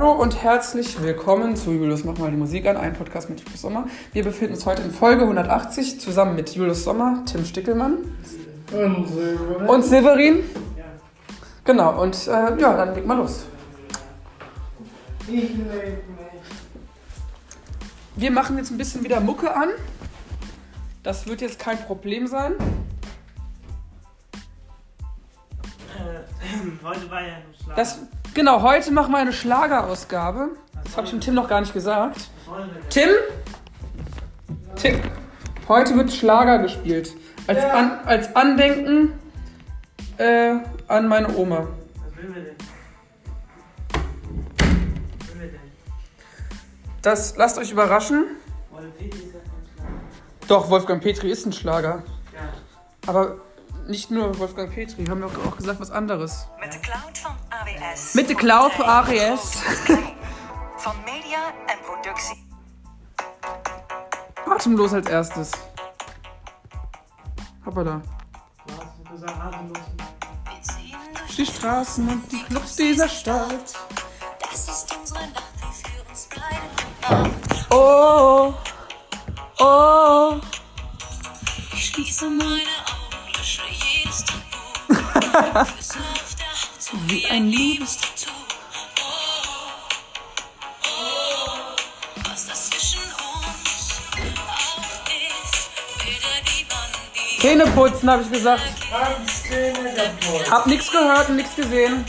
Hallo und herzlich willkommen zu Julius Mach mal die Musik an, ein Podcast mit Julius Sommer. Wir befinden uns heute in Folge 180 zusammen mit Julius Sommer, Tim Stickelmann Und Silber. und Severin. Genau, und äh, ja, dann leg mal los. Ich leg mich. Wir machen jetzt ein bisschen wieder Mucke an. Das wird jetzt kein Problem sein. Äh, heute war ja ein Schlag. Das, genau, heute machen wir eine Schlagerausgabe. Das habe ich dem Tim noch gar nicht gesagt. Tim? Tim. Heute wird Schlager gespielt. Als, an, als Andenken äh, an meine Oma. Was will wir denn? Was will wir denn? Das lasst euch überraschen. Wollen Petri ist ja kein Schlag. Doch, Wolfgang Petri ist ein Schlager. Ja. Aber nicht nur Wolfgang Petri, haben wir auch gesagt was anderes. De cloud van AWS. Met de cloud van AWS. Van media en productie. Atemlos als erstes. Hoppala. Die Straßen und die Clubs dieser Stadt. Das ist unsere Nacht, die für uns beide Oh, oh. Ich schließe meine Augen, lösche jedes Tabu. Wie ein. Oh, oh, die Zähne putzen, habe ich gesagt. Hab nichts gehört und nichts gesehen.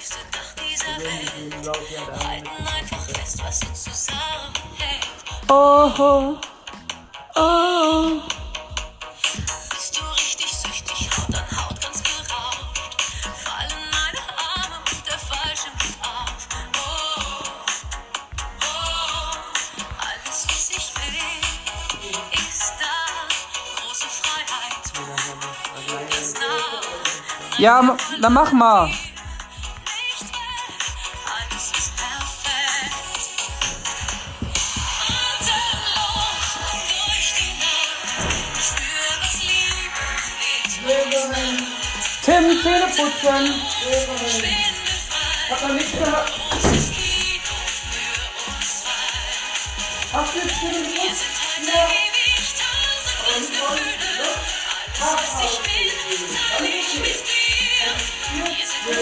Höchste Dach dieser Welt. Halten einfach fest, was uns zusammenhält. Oh, oh, oh. Ja, dann mach mal. Nicht weg, alles ist perfekt. Atemlos durch die Nacht, spür was Liebe mit Tim, Zähne putzen. Hab noch nichts gehört. Hast du jetzt Zähne Wir geputzt? sind heute ewig tausend Gefühle. Alles, was Ja,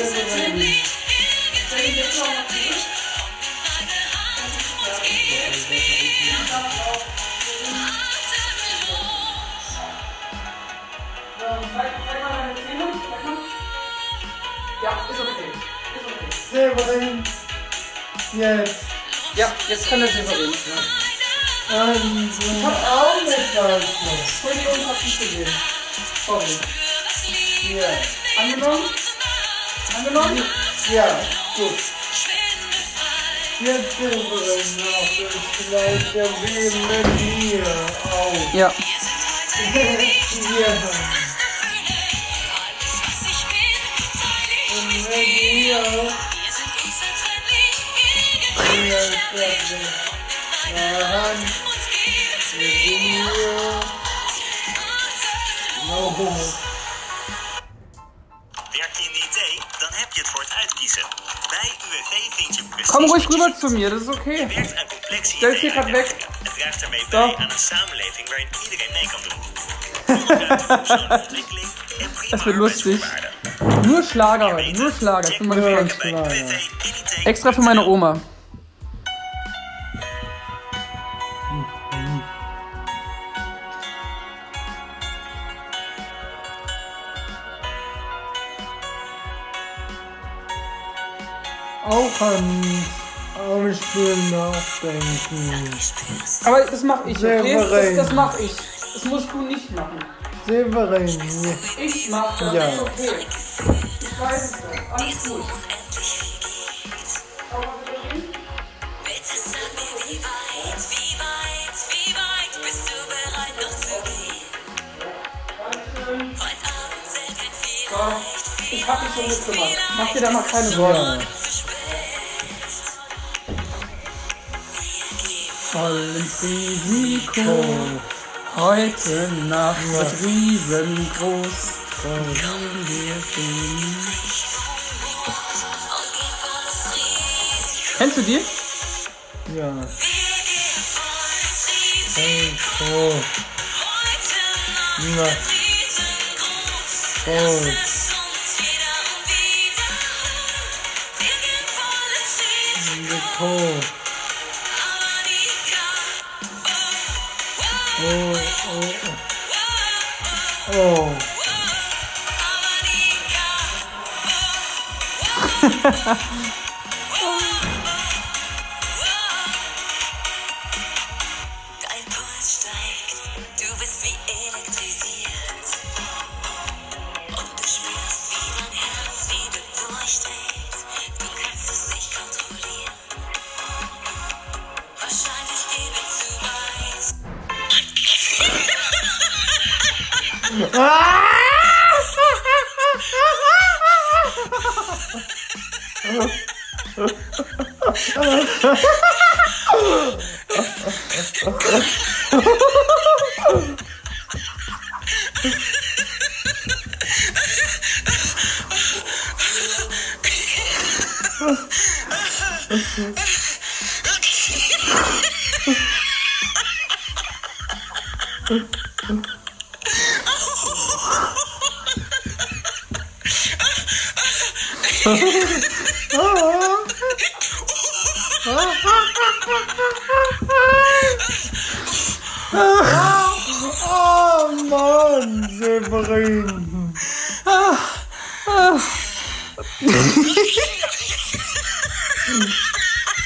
ist okay. Ist okay. Severin. Jetzt. Ja, jetzt kann der Severin. Also, ich hab auch was. Entschuldigung, hab nicht gesehen. Sorry. Hier. Angenommen? Angenommen? Ja. Gut. Jetzt Severin noch. Ich vielleicht der Weh mit mir auf. Ja. Hier. Und mit mir. Hier ist der Weh. Daran. Mit mir. No. Uitkiezen. Bij UWV vind je precies Komm ruhig rüber zu mir, das ist okay. Je werkt aan complexe Stel je gaat weg. IT-uitdagingen. Het draagt daarmee Zo. bij aan een samenleving waarin iedereen mee kan doen. Volle ruimte voor persoonlijke ontwikkeling en prima Das wird lustig. arbeidsvoorwaarden. Nur Schlager heute, nur Schlager. Für meine Freunde. Bij Schlager. UWV in IT. Extra für meine Oma. kann aber ich will nachdenken. Aber das mach ich, okay? Das, das mach ich. Das musst du nicht machen. Severin. Ich mach das, ja. okay. Ich weiß es doch. Alles gut. Ich hab dich schon mitgemacht. Mach dir da mal keine Sorgen. voll ins Risiko. Heute Nacht wird riesengroß. Komm, wir fliegen. Kennst du die? Ja. Oh. Ja. Oh. Oh, oh, oh, oh. ハハハハハ!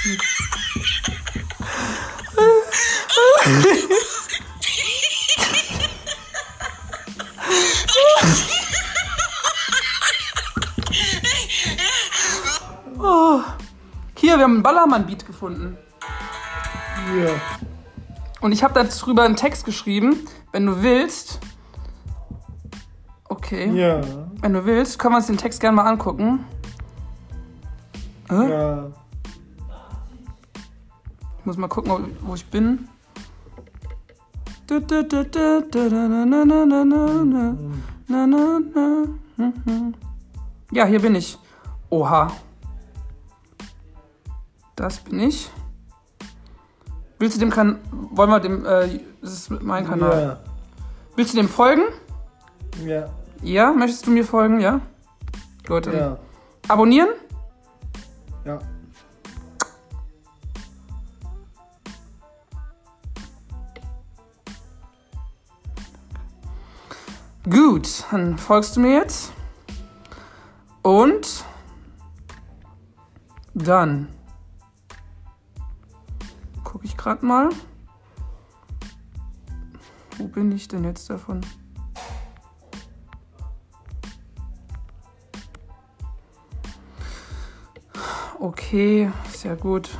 Hier, wir haben einen Ballermann-Beat gefunden. Ja, Und ich habe darüber einen Text geschrieben. Wenn du willst. Okay. ja, Wenn du willst, können wir uns den Text gerne mal angucken. Hä? ja. Ich muss mal gucken, wo ich bin. Ja, hier bin ich. Oha. Das bin ich. Willst du dem Kanal. Wollen wir dem. Äh, das ist mein Kanal. Ja. Willst du dem folgen? Ja. Ja, möchtest du mir folgen? Ja. Gut. Ja. Abonnieren? Ja. Gut, dann folgst du mir jetzt. Und dann gucke ich gerade mal. Wo bin ich denn jetzt davon? Okay, sehr gut.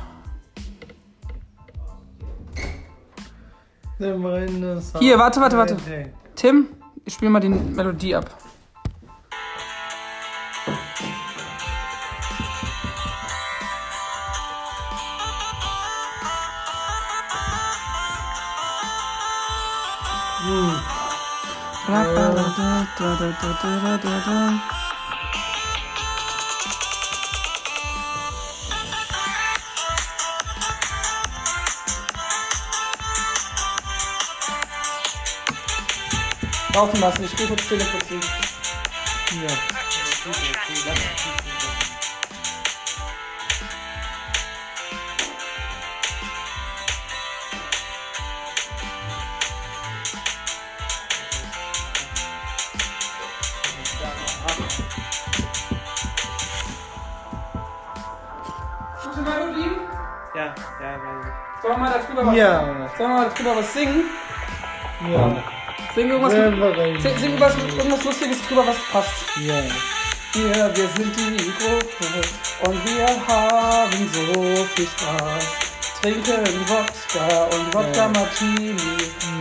Hier, warte, warte, warte. Tim, ich spiele mal die Melodie ab. Laufen lassen, ich gehe kurz Teleputzen. Ja. Ja, ja, weiß Sollen wir mal darüber was, Ja. sollen wir mal darüber was singen? Ja. Sing irgendwas, Selber sing, sing irgendwas, irgendwas Lustiges drüber, was passt. Ja. Wir, wir sind die Gruppe und wir haben so viel Spaß. Trinken Wodka und Wodka Martini,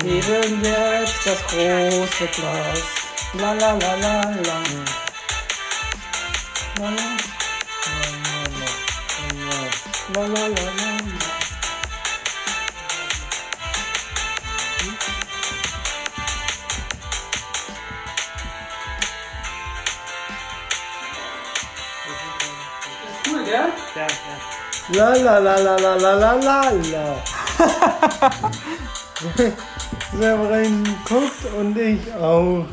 heben jetzt das große Glas. La la la la la. La la la la la la. Ja, ja. La la la la la la la la la. Severin guckt und ich auch.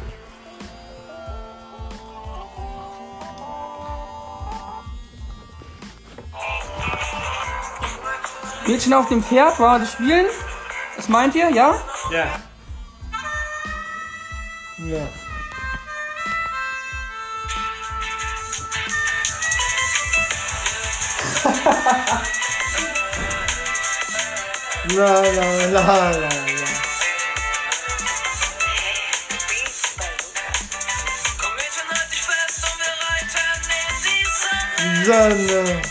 Mädchen auf dem Pferd, war das spielen? Was meint ihr, ja? Ja. Ja. la la la la. Sonne,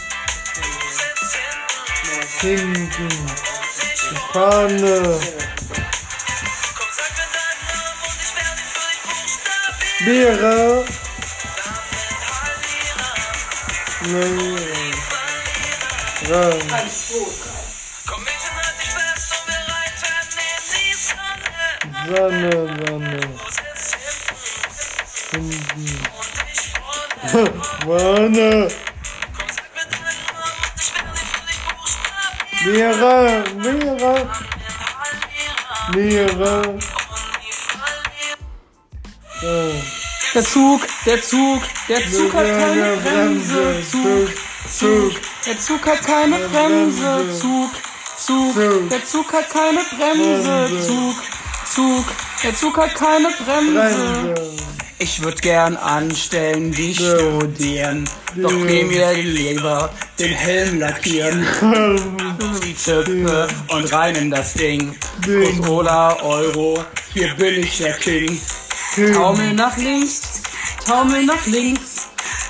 hinten, Biere, Ja. Eins, zwei, drei. Komm mit und halt dich fest und wir reiten in die Sonne. Sonne, Sonne. Hinten. Sonne. Mira, Mira, Mira. Der Zug, der Zug, der Zug hat keine Bremse. Zug. Zug, der Zug hat keine Bremse. Zug, Zug, der Zug hat keine Bremse. Zug, Zug, der Zug hat keine Bremse. Ich würd gern anstellen, die studieren. Doch nehm mir lieber den Helm lackieren. Die Zippe und rein in das Ding. Kurs oder Euro, hier bin ich der King. Taumel nach links, Taumel nach links.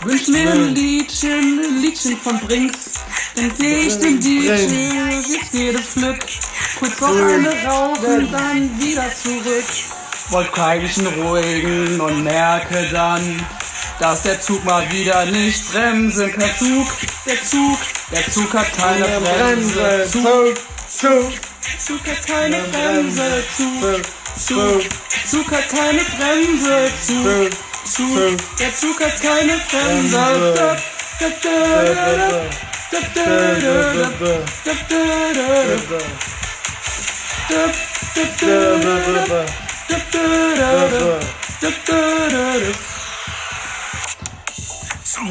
Wünsch mir ein Liedchen, ein Liedchen von Brinks. Dann seh ich den DJ, jetzt jedes Glück. Kurz noch eine rauchen, dann wieder zurück. Wollt eigentlich einen ruhigen und merke dann, dass der Zug mal wieder nicht bremsen kann. Zug, der Zug, der Zug hat keine Bremse. Bremse, Zug, Zug, Zug, hat keine Bremse. Zug, Zug, Zug, Zug hat keine Bremse. Zug, Zug, der Zug hat keine Bremse.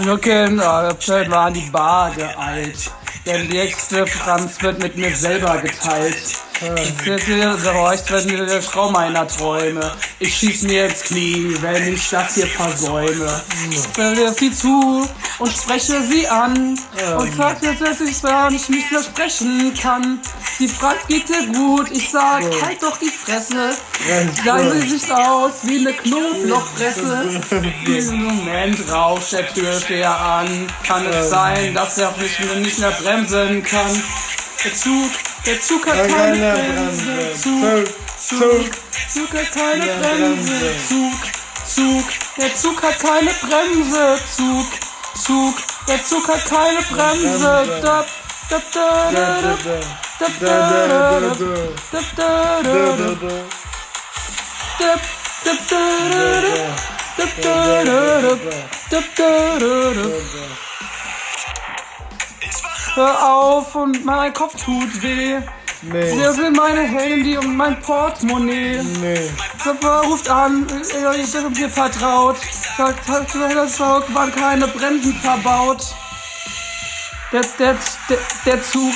Looking absurd waren die Bade alt. Der nächste Franz wird mit mir selber geteilt. Ich werde gehorcht, wenn mir der Frau meiner Träume. Ich schieß mir ins Knie, wenn ich das hier versäume. Wirf sie zu und spreche sie an. Und sag jetzt, dass ich zwar nicht mich versprechen kann. Sie fragt, geht dir gut? Ich sag, halt doch die Fresse. Dann sie sich aus wie eine Knoblauchpresse. Diesen Moment rauscht der Türsteher an. Kann es sein, dass er mehr, nicht mehr bremsen kann? Der Zug, der Zug hat keine Bremse. Zug, Zug, Zug, Zug hat keine Bremse. Zug, Zug, der Zug hat keine Bremse. Zug, Zug, der Zug hat keine Bremse. Da, da, da, da, da, da, da, da, da, da, da, da, da. Da, da, Hör auf und mein Kopf tut weh. Nee, Hier sind meine Handy und mein Portemonnaie. nee, Papa ruft an, ich bin dir vertraut. Sagt, hat das Saug, waren keine Bremsen verbaut. Der, der, der, der Zug,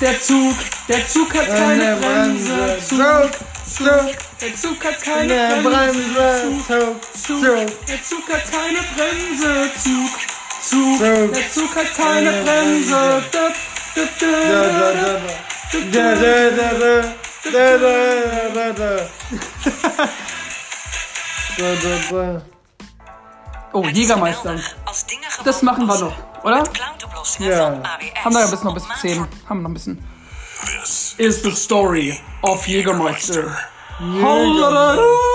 der Zug, der Zug hat keine Bremse. Zug, Zug, der Zug hat keine Bremse. Zug, Zug, der Zug hat keine Bremse. Zug, Zug, der Zug hat keine Bremse. Oh, Jägermeister. Das machen wir noch, oder? Ja. Haben wir ja bis noch bis 10. Haben wir noch ein bisschen. This is the story of Jägermeister. Jägermeister.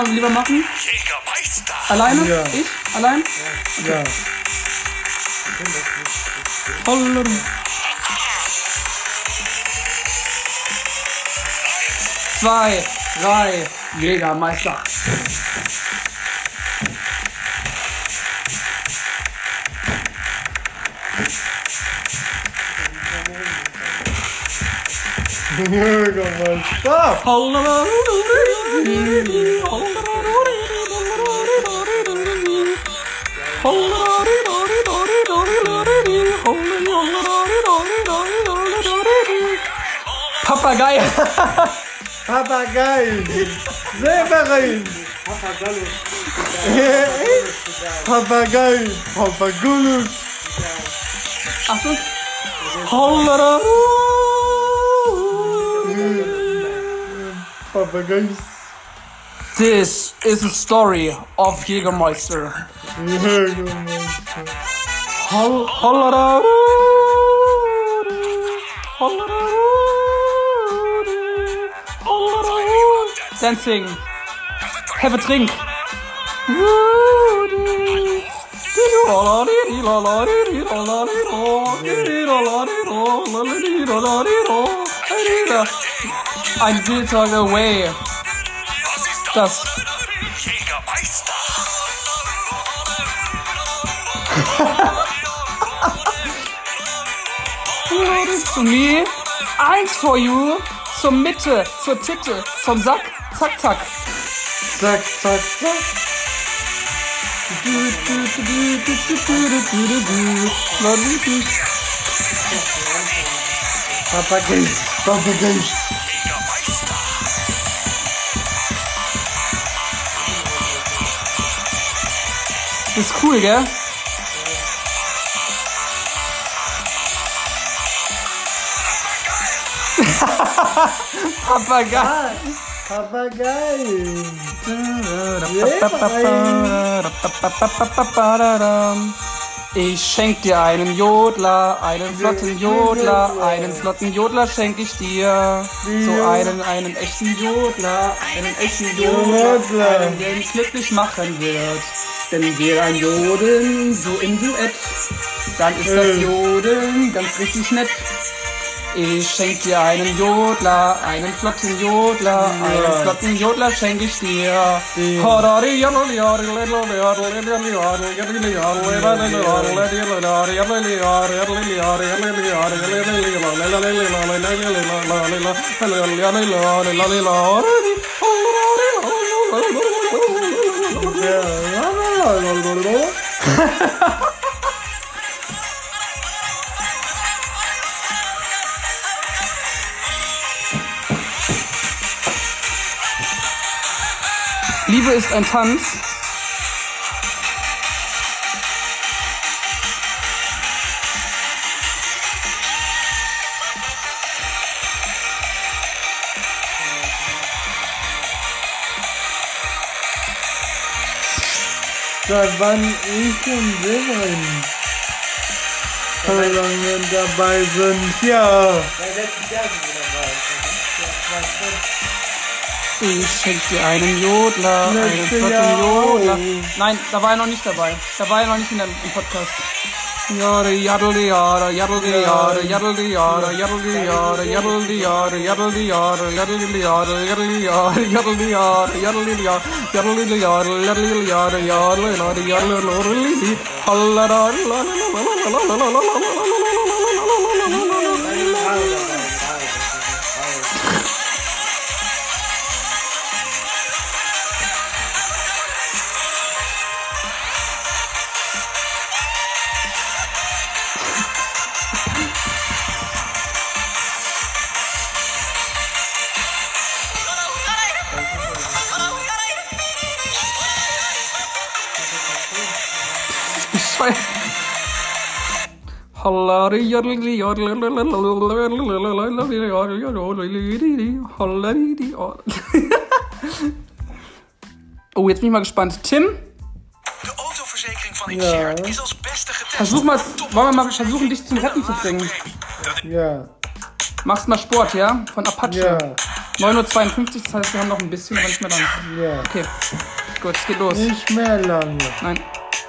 Das mal lieber machen? Alleine? Ja. Ich? Allein? Ja. Zwei, drei, Jägermeister. Jägermeister. papagaio. Papagaio. Vem, papagaio. Papagaio. Papagaio. Papagaio. Asıl hallara Papagayos. This is the story of Jägermeister. Jägermeister. Hallara Dancing. Have a drink. Ein Bildtag away. Das. Jägermeister. zu mir. Eins for you. Zur Mitte, zur Titte, vom Sack. Zack, zack. Zack, zack, zack. Papageis. Papageis. Das ist cool, gell? Papagei. Papagei. Ich schenk dir einen Jodler, einen flotten Jodler, einen flotten Jodler schenk ich dir. So einen, einen echten Jodler, einen echten Jodler, einen, der mich glücklich machen wird. Denn wir ein Jodeln, so im Duett, dann ist das Äh. Jodeln ganz richtig nett. Ich schenk dir einen Jodler, einen flotten Jodler, einen flotten Jodler schenk ich dir. Liebe ist ein Tanz. Seit wann ich und Severin so lange dabei sind, ja. Ich schenk dir einen Jodler, einen Letztes flotten Jahr Jodler. Nein, da war er noch nicht dabei. Da war er noch nicht in der, im Podcast. Jade, jaddel, die jade, jaddel, die jade, jaddel, die jade, jaddel, die jade, jaddel, die jade, jaddel, die jade, jaddel, die jade, jaddel, die jade, jaddel, die jade, jaddel, die jade, jaddel, die jade, jaddel, die jade, jaddel, die jade, jaddel, die Hallada, la, la, la, la, la, la, la, la, la, la, la, la, Oh, jetzt bin ich mal gespannt. Tim, De autoverzekering van Xert is als beste getest. versuch mal, wollen wir mal versuchen, dich zum Retten zu bringen. Ja. Machst mal Sport, ja? Von Apache. Ja. 9.52 Uhr, das heißt, wir haben noch ein bisschen, aber nicht mehr lang. Ja. Okay, gut, es geht los. Nicht mehr lange. Nein.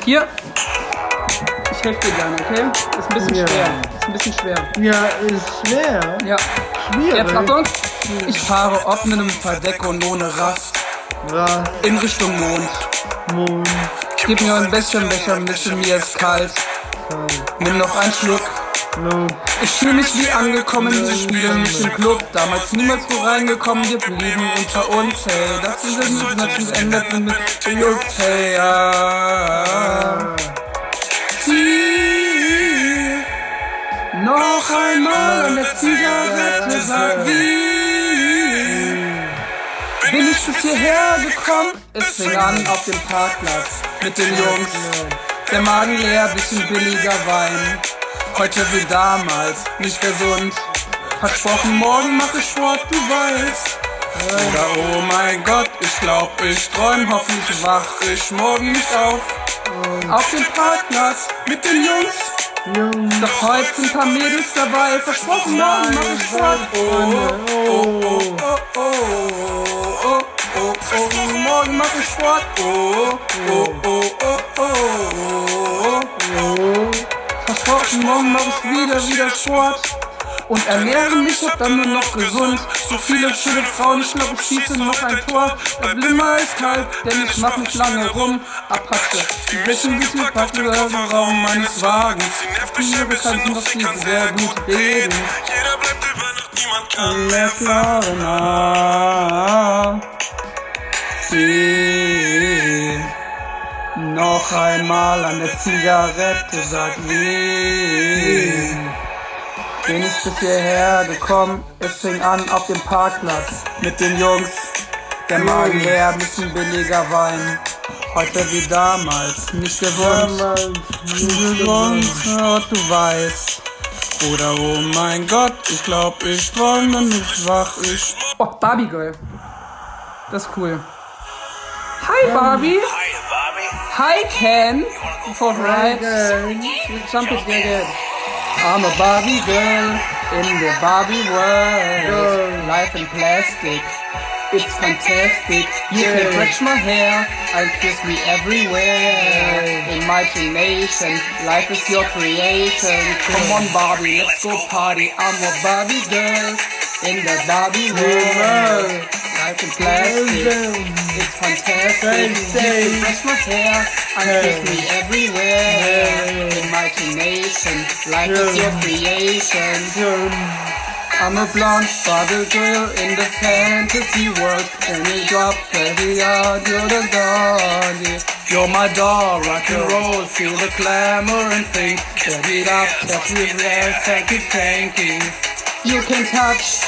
Hier. Ich helfe dir gerne, okay? Ist ein bisschen Ja. schwer. Ist ein bisschen schwer. Ja, ist schwer. Ja. Schwierig. Jetzt Achtung. Ich fahre offenem Verdeck und ohne Rast Rast, in Richtung Mond. Mond, Gib mir ein bisschen Becher, mische mir ist kalt. Kalt, Nimm noch einen Schluck. Luft, Ich fühle mich wie angekommen, sie spielen mich im Club. Damals niemals wo reingekommen, wir blieben unter uns. Hey, das ist es natürlich endet mit Jungs. Hey, ja. Noch einmal der Zigarette, sag wie. Bin ich bis hierher gekommen? Es fing an auf dem Parkplatz mit den Jungs. Der Magen leer, bisschen billiger Wein. Heute wie damals, nicht gesund. Versprochen, morgen mach ich Sport, du weißt. Oder oh mein Gott, ich glaub, ich träum, hoffentlich wach ich morgen nicht auf. Auf dem Parkplatz mit den Jungs. Doch heute sind paar Mädels dabei, versprochen, morgen mach ich Sport. Oh, oh, oh, oh, oh, oh, morgen mach ich Sport. Oh, oh, oh, oh, oh, oh, oh. Morgen mach ich wieder, wieder Sport. Und ernähre mich, hab dann nur noch gesund. So viele schöne Frauen, ich glaub, ich schieße noch ein Tor. Der Blimmer ist kalt, denn ich mach nicht lange rum. Apache, die wie viel packen wir im Raum meines Wagens. Viele Bekannten, dass sie sehr gut reden. Jeder bleibt über Nacht, niemand kann Mehr Florena. Zieh noch einmal an der Zigarette, sag wie. Bin ich bis hierher gekommen, es fing an auf dem Parkplatz mit den Jungs. Der Magen leer, bisschen billiger Wein. Heute wie damals, nicht gesund. damals Nicht gesund, Gott, du weißt. Oder oh mein Gott, ich glaub, ich träume nicht wach, ich. Oh, Barbie Girl. Das ist cool. Hi Barbie. Hi, Barbie. Hi Ken. For right. Jump it, get it. I'm a Barbie girl in the Barbie world. Life in plastic. It's fantastic. You can touch my hair and kiss me everywhere. Imagination, life is your creation. Come on, Barbie, let's go party. I'm a Barbie girl in the Barbie world. Life in plastic. It's fantastic. You brush my hair and kiss me everywhere. Imagination, life is your creation. I'm a blonde Barbie girl in the fantasy world. And you drop heavy out, you're the god. You're my doll, rock and roll, feel the glamour and think. Set it up, touch me there, thank you, thank you. You can touch,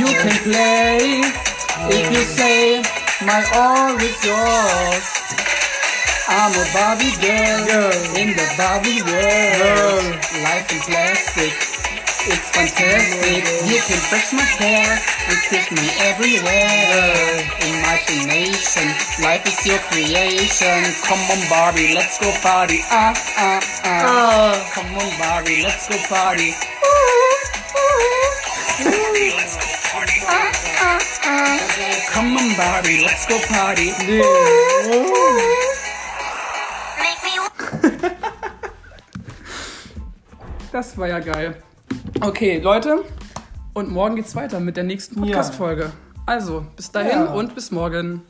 you can play. If you say, my all is yours. I'm a Barbie girl, in the Barbie world. Life in plastic. It's fantastic. You can brush my hair and kiss me everywhere. Imagination, life is your creation. Come on, Barbie, let's go party. Ah, ah, ah. Come on, Barbie, let's go party. Come on, Barbie, let's go party. Make me Das war ja geil. Okay, Leute. Und morgen geht's weiter mit der nächsten Podcast-Folge. Also, bis dahin Ja. und bis morgen.